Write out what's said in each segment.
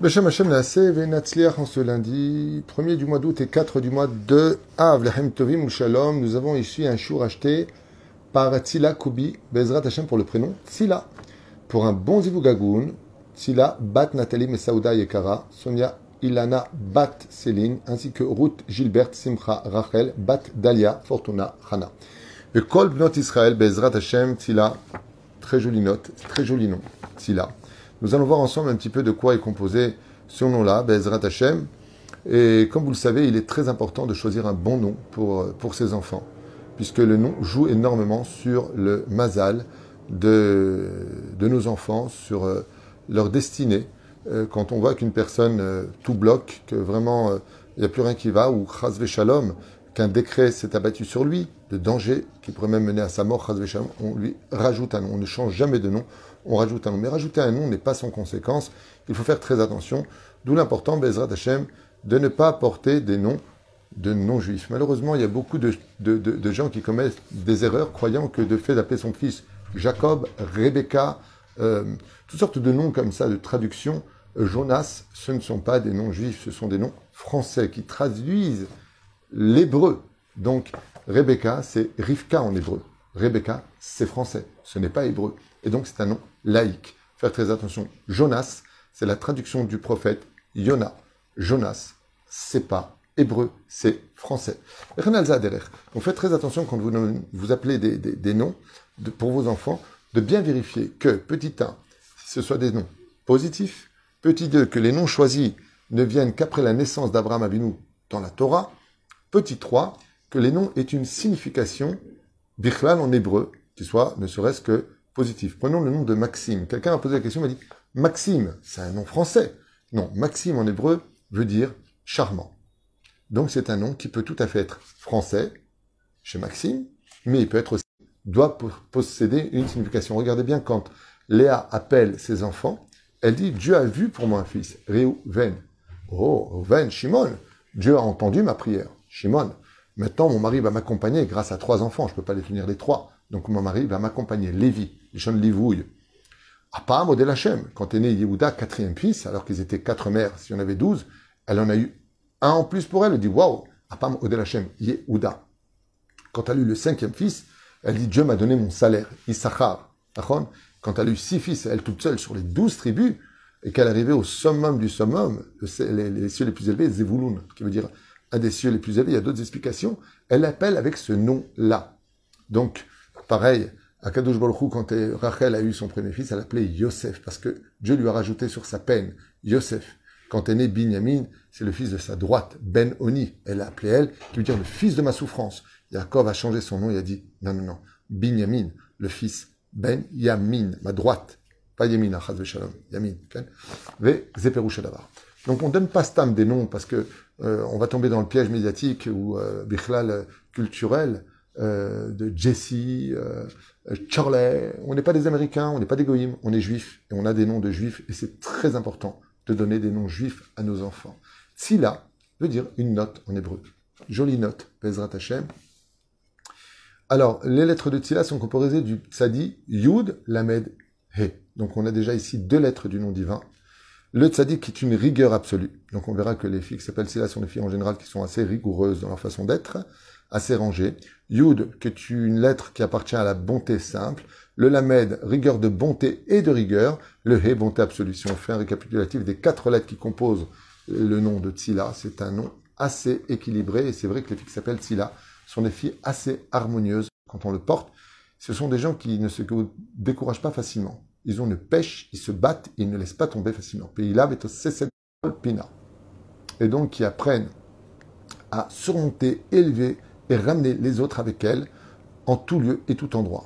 Beshem Hashem en ce lundi, 1er du mois d'août et 4 du mois de Av, Tovim nous avons ici un chour acheté par Tzila Koubi, Bezrat Hashem pour le prénom Tzila. Pour un bon Zivugagoun, Tzila Bat Nathalie Mesaouda Yekara, Sonia Ilana Bat Céline, ainsi que Ruth Gilbert Simcha Rachel Bat Dalia Fortuna Hana. Le Kol Bnot Israël Bezrat Hashem Tzila, très jolie note, très joli nom, Tzila. Nous allons voir ensemble un petit peu de quoi est composé ce nom-là, Bezrat Hashem. Et comme vous le savez, il est très important de choisir un bon nom pour, pour ses enfants, puisque le nom joue énormément sur le mazal de, de nos enfants, sur euh, leur destinée. Euh, Quand on voit qu'une personne euh, tout bloque, que vraiment il n'y a plus rien qui va, ou chas shalom, qu'un décret s'est abattu sur lui, de danger qui pourrait même mener à sa mort, on lui rajoute un nom. On ne change jamais de nom, on rajoute un nom. Mais rajouter un nom n'est pas sans conséquence. Il faut faire très attention. D'où l'important, Bezrat Hashem, de ne pas porter des noms de non-juifs. Malheureusement, il y a beaucoup de, gens qui commettent des erreurs croyant que de fait d'appeler son fils Jacob, Rebecca, euh, toutes sortes de noms comme ça, de traduction, euh, Jonas, ce ne sont pas des noms juifs, ce sont des noms français qui traduisent l'hébreu. Donc, Rebecca, c'est Rivka en hébreu. Rebecca, c'est français, ce n'est pas hébreu. Et donc, c'est un nom laïque. Faire très attention. Jonas, c'est la traduction du prophète Yona. Jonas, c'est pas hébreu, c'est français. Donc, faites très attention quand vous, vous appelez des, des- noms pour vos enfants, de bien vérifier que, petit 1, ce soit des noms positifs, petit 2, que les noms choisis ne viennent qu'après la naissance d'Abraham Avinu dans la Torah, petit 3, que les noms aient une signification bichlal en hébreu, qui soit ne serait-ce que positif. Prenons le nom de Maxime. Quelqu'un m'a posé la question, m'a dit Maxime, c'est un nom français. Non, Maxime en hébreu veut dire charmant. Donc c'est un nom qui peut tout à fait être français chez Maxime, mais il peut être aussi doit po- posséder une signification. Regardez bien quand Léa appelle ses enfants, elle dit Dieu a vu pour moi un fils, Réhouven. Oh, Réhouven, Shimon, Dieu a entendu ma prière. Shimon, maintenant mon mari va m'accompagner grâce à trois enfants, je ne peux pas les tenir les trois. Donc mon mari va m'accompagner. Lévi, Lishon Livouille. Apam Odel Hashem, quand est né Yehuda, quatrième fils, alors qu'ils étaient quatre mères, si on avait douze, elle en a eu un en plus pour elle, elle dit Waouh, Apam Odel Hashem, Yehuda. Quand elle a eu le cinquième fils, elle dit Dieu m'a donné mon salaire, Issachar. Quand elle a eu six fils, elle toute seule sur les douze tribus, et qu'elle arrivait au summum du summum, le- les, les cieux les plus élevés, Zevulun, qui veut dire un des cieux les plus élevés, il y a d'autres explications, elle l'appelle avec ce nom-là. Donc, pareil, à Kadosh Baruch Hu, quand euh, Rachel a eu son premier fils, elle l'appelait Yosef, parce que Dieu lui a rajouté sur sa peine, Yosef. Quand est né Binyamin, c'est le fils de sa droite, Ben Oni. Elle l'a appelé elle, qui veut dire le fils de ma souffrance. Yaakov a changé son nom, il a dit, non, non, non, Binyamin, le fils Ben Yamin, ma droite. Pas Yamin, Achaz Shalom, Yamin. Ve. Donc on donne pas stam des noms parce que euh, on va tomber dans le piège médiatique ou euh, bichlal culturel euh, de Jesse, euh, Charlie. On n'est pas des Américains, on n'est pas des goïms, on est juifs et on a des noms de juifs et c'est très important de donner des noms juifs à nos enfants. Tzila veut dire une note en hébreu. Jolie note, Bezrat Hashem. Alors, les lettres de Tzila sont composées du tzadi Yud, Lamed, He. Donc on a déjà ici deux lettres du nom divin. Le tzaddik est une rigueur absolue. Donc on verra que les filles qui s'appellent Tzila sont des filles en général qui sont assez rigoureuses dans leur façon d'être, assez rangées. Yud, qui est une lettre qui appartient à la bonté simple. Le Lamed, rigueur de bonté et de rigueur. Le He, bonté absolue. Si on fait un récapitulatif des quatre lettres qui composent le nom de Tzila, c'est un nom assez équilibré. Et c'est vrai que les filles qui s'appellent Tzila sont des filles assez harmonieuses quand on le porte. Ce sont des gens qui ne se découragent pas facilement. Ils ont une pêche, ils se battent, ils ne laissent pas tomber facilement. Et donc qui apprennent à surmonter, élever et ramener les autres avec elles en tout lieu et tout endroit.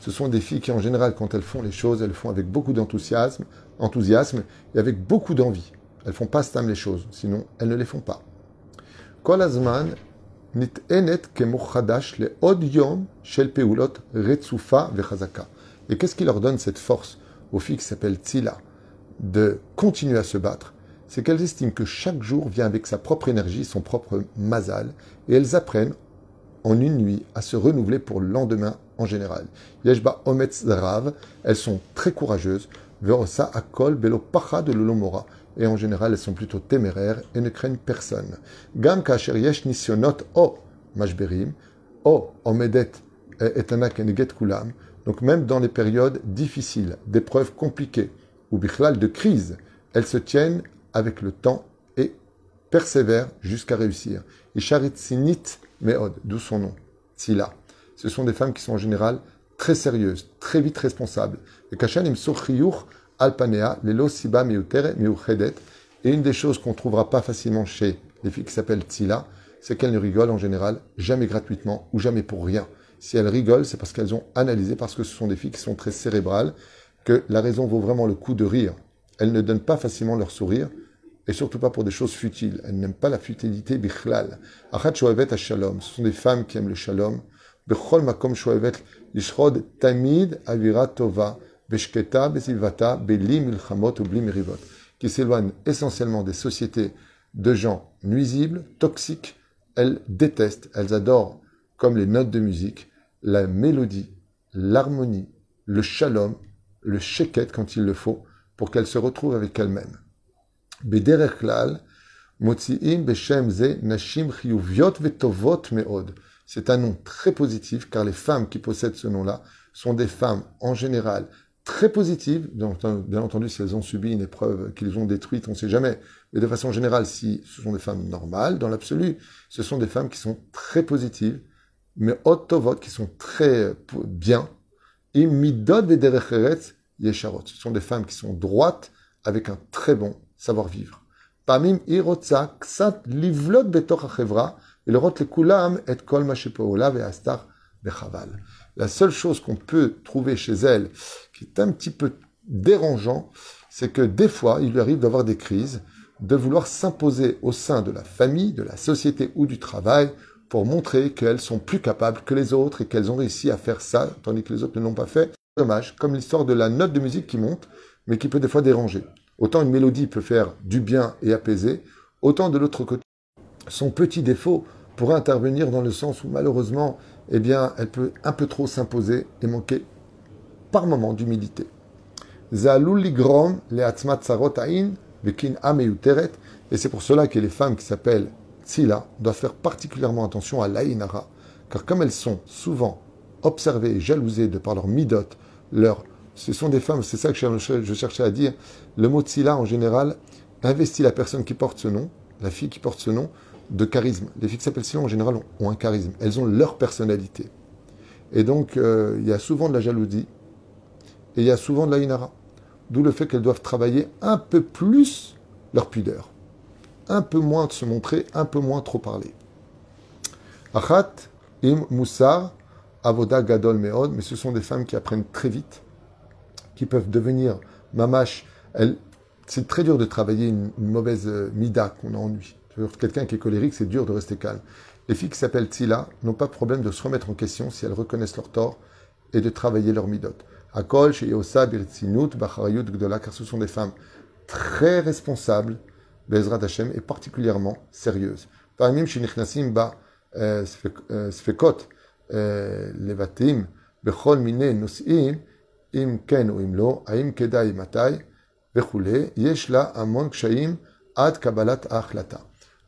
Ce sont des filles qui, en général, quand elles font les choses, elles le font avec beaucoup d'enthousiasme, enthousiasme et avec beaucoup d'envie. Elles font pas stam les choses, sinon elles ne les font pas. Kol Et qu'est-ce qui leur donne cette force aux filles qui s'appellent Tzila de continuer à se battre C'est qu'elles estiment que chaque jour vient avec sa propre énergie, son propre mazal, et elles apprennent en une nuit à se renouveler pour le lendemain en général. Yeshba Ometz elles sont très courageuses. Verosa Akol Belo Pacha de l'Olomora. Et en général, elles sont plutôt téméraires et ne craignent personne. Gam Kasher O Mashberim, O Omedet Etana Keneget Kulam. Donc même dans les périodes difficiles, d'épreuves compliquées, ou bichlal de crise, elles se tiennent avec le temps et persévèrent jusqu'à réussir. Isharit Sinit Meod, d'où son nom. Ce sont des femmes qui sont en général très sérieuses, très vite responsables. Et Kashan im alpanea, lelo siba meutere meuchedet. Et une des choses qu'on ne trouvera pas facilement chez les filles qui s'appellent Tsila, c'est qu'elles ne rigolent en général jamais gratuitement ou jamais pour rien. Si elles rigolent, c'est parce qu'elles ont analysé, parce que ce sont des filles qui sont très cérébrales, que la raison vaut vraiment le coup de rire. Elles ne donnent pas facilement leur sourire, et surtout pas pour des choses futiles. Elles n'aiment pas la futilité bichlal. Achat shoavet shalom. Ce sont des femmes qui aiment le shalom. Bechol makom shoavet yishrod tamid avira tova Qui s'éloignent essentiellement des sociétés de gens nuisibles, toxiques. Elles détestent, elles adorent, comme les notes de musique, la mélodie, l'harmonie, le shalom, le sheket quand il le faut, pour qu'elles se retrouvent avec elles-mêmes. C'est un nom très positif car les femmes qui possèdent ce nom-là sont des femmes en général très positives. Bien entendu, si elles ont subi une épreuve qu'ils ont détruite, on ne sait jamais. Mais de façon générale, si ce sont des femmes normales, dans l'absolu, ce sont des femmes qui sont très positives, mais qui sont très bien. Imidod yesharot. Ce sont des femmes qui sont droites avec un très bon savoir-vivre. Et. La seule chose qu'on peut trouver chez elle qui est un petit peu dérangeant, c'est que des fois, il lui arrive d'avoir des crises, de vouloir s'imposer au sein de la famille, de la société ou du travail pour montrer qu'elles sont plus capables que les autres et qu'elles ont réussi à faire ça, tandis que les autres ne l'ont pas fait. Dommage, comme l'histoire de la note de musique qui monte, mais qui peut des fois déranger. Autant une mélodie peut faire du bien et apaiser, autant de l'autre côté, son petit défaut pourrait intervenir dans le sens où malheureusement, eh bien, elle peut un peu trop s'imposer et manquer par moment d'humilité. Et c'est pour cela que les femmes qui s'appellent Tzila doivent faire particulièrement attention à l'Aïnara, car comme elles sont souvent observées et jalousées de par leur midot, leur ce sont des femmes, c'est ça que je cherchais à dire. Le mot Tzila, en général, investit la personne qui porte ce nom, la fille qui porte ce nom, de charisme. Les filles qui s'appellent Tzila, en général, ont, un charisme. Elles ont leur personnalité. Et donc, euh, il y a souvent de la jalousie et il y a souvent de la inara. D'où le fait qu'elles doivent travailler un peu plus leur pudeur. Un peu moins de se montrer, un peu moins trop parler. Achat, im, moussar, avoda gadol meod, mais ce sont des femmes qui apprennent très vite qui peuvent devenir mamash. C'est très dur de travailler une, mauvaise euh, mida qu'on ennuie. Quelqu'un qui est colérique, c'est dur de rester calme. Les filles qui s'appellent Tila n'ont pas de problème de se remettre en question si elles reconnaissent leur tort et de travailler leur midot. Akol, chez Yosa, Birtsinut, Bacharayut, Gdola, car ce sont des femmes très responsables, Bezrat Hashem, et particulièrement sérieuses. Parmi chez Nichnasim, Ba, euh, Sfekot, euh, Levatim, Bechol Mine, Nusim,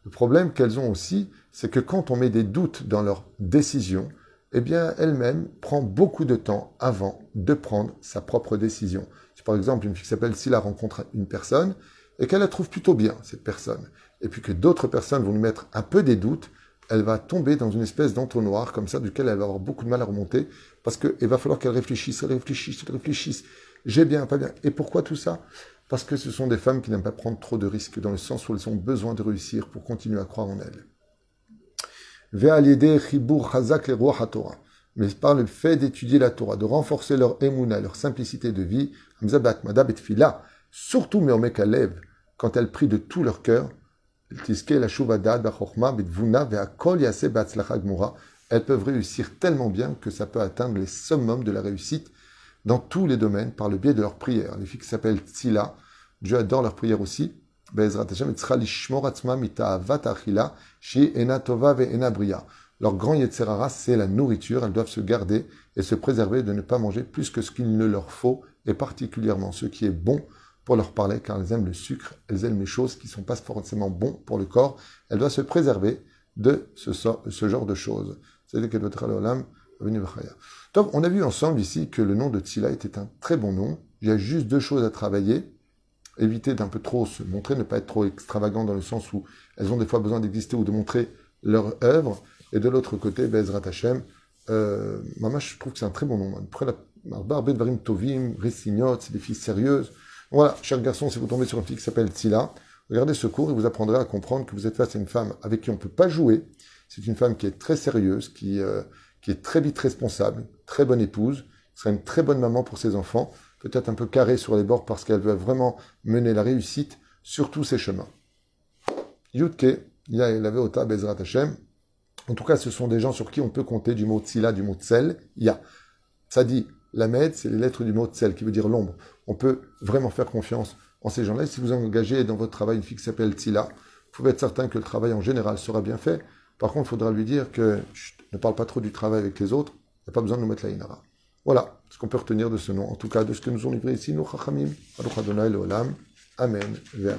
le problème qu'elles ont aussi, c'est que quand on met des doutes dans leur décision, eh bien, elle-même prend beaucoup de temps avant de prendre sa propre décision. Si par exemple une fille qui s'appelle Silla rencontre une personne et qu'elle la trouve plutôt bien, cette personne, et puis que d'autres personnes vont lui mettre un peu des doutes, elle va tomber dans une espèce d'entonnoir comme ça, duquel elle va avoir beaucoup de mal à remonter, parce qu'il va falloir qu'elle réfléchisse, réfléchisse, réfléchisse. J'ai bien, pas bien. Et pourquoi tout ça? Parce que ce sont des femmes qui n'aiment pas prendre trop de risques, dans le sens où elles ont besoin de réussir pour continuer à croire en elles. Mais par le fait d'étudier la Torah, de renforcer leur émouna, leur simplicité de vie, surtout lève quand elles prient de tout leur cœur, elles peuvent réussir tellement bien que ça peut atteindre les summums de la réussite dans tous les domaines par le biais de leurs prières. Les filles qui s'appellent Tzila, Dieu adore leurs prières aussi. Leur grand Yetzerara, c'est la nourriture. Elles doivent se garder et se préserver de ne pas manger plus que ce qu'il ne leur faut, et particulièrement ce qui est bon pour leur parler, car elles aiment le sucre, elles aiment les choses qui ne sont pas forcément bons pour le corps. Elles doivent se préserver de ce, genre de choses. C'est le Donc, on a vu ensemble ici que le nom de Tzila était un très bon nom. Il y a juste deux choses à travailler. Éviter d'un peu trop se montrer, ne pas être trop extravagant dans le sens où elles ont des fois besoin d'exister ou de montrer leur œuvre. Et de l'autre côté, Bezrat Hashem, euh, Maman, je trouve que c'est un très bon nom. Après la Barbe Varim Tovim, Résignot, c'est des filles sérieuses. Voilà, cher garçon, si vous tombez sur une fille qui s'appelle Tzila, regardez ce cours et vous apprendrez à comprendre que vous êtes face à une femme avec qui on ne peut pas jouer. C'est une femme qui est très sérieuse, qui, euh, qui est très vite responsable, très bonne épouse, sera une très bonne maman pour ses enfants, peut-être un peu carrée sur les bords parce qu'elle veut vraiment mener la réussite sur tous ses chemins. Yutke, avait Ota Bezrat Hashem, en tout cas, ce sont des gens sur qui on peut compter du mot tsila, du mot tsel. Ya. Ça dit, la med, c'est les lettres du mot tsel, qui veut dire l'ombre. On peut vraiment faire confiance en ces gens-là. Si vous engagez dans votre travail une fille qui s'appelle tsila, vous pouvez être certain que le travail en général sera bien fait. Par contre, il faudra lui dire que ne parle pas trop du travail avec les autres. Il n'y a pas besoin de nous mettre la inara. Voilà ce qu'on peut retenir de ce nom. En tout cas, de ce que nous ont livré ici, nos chachamim. Amen. Amen.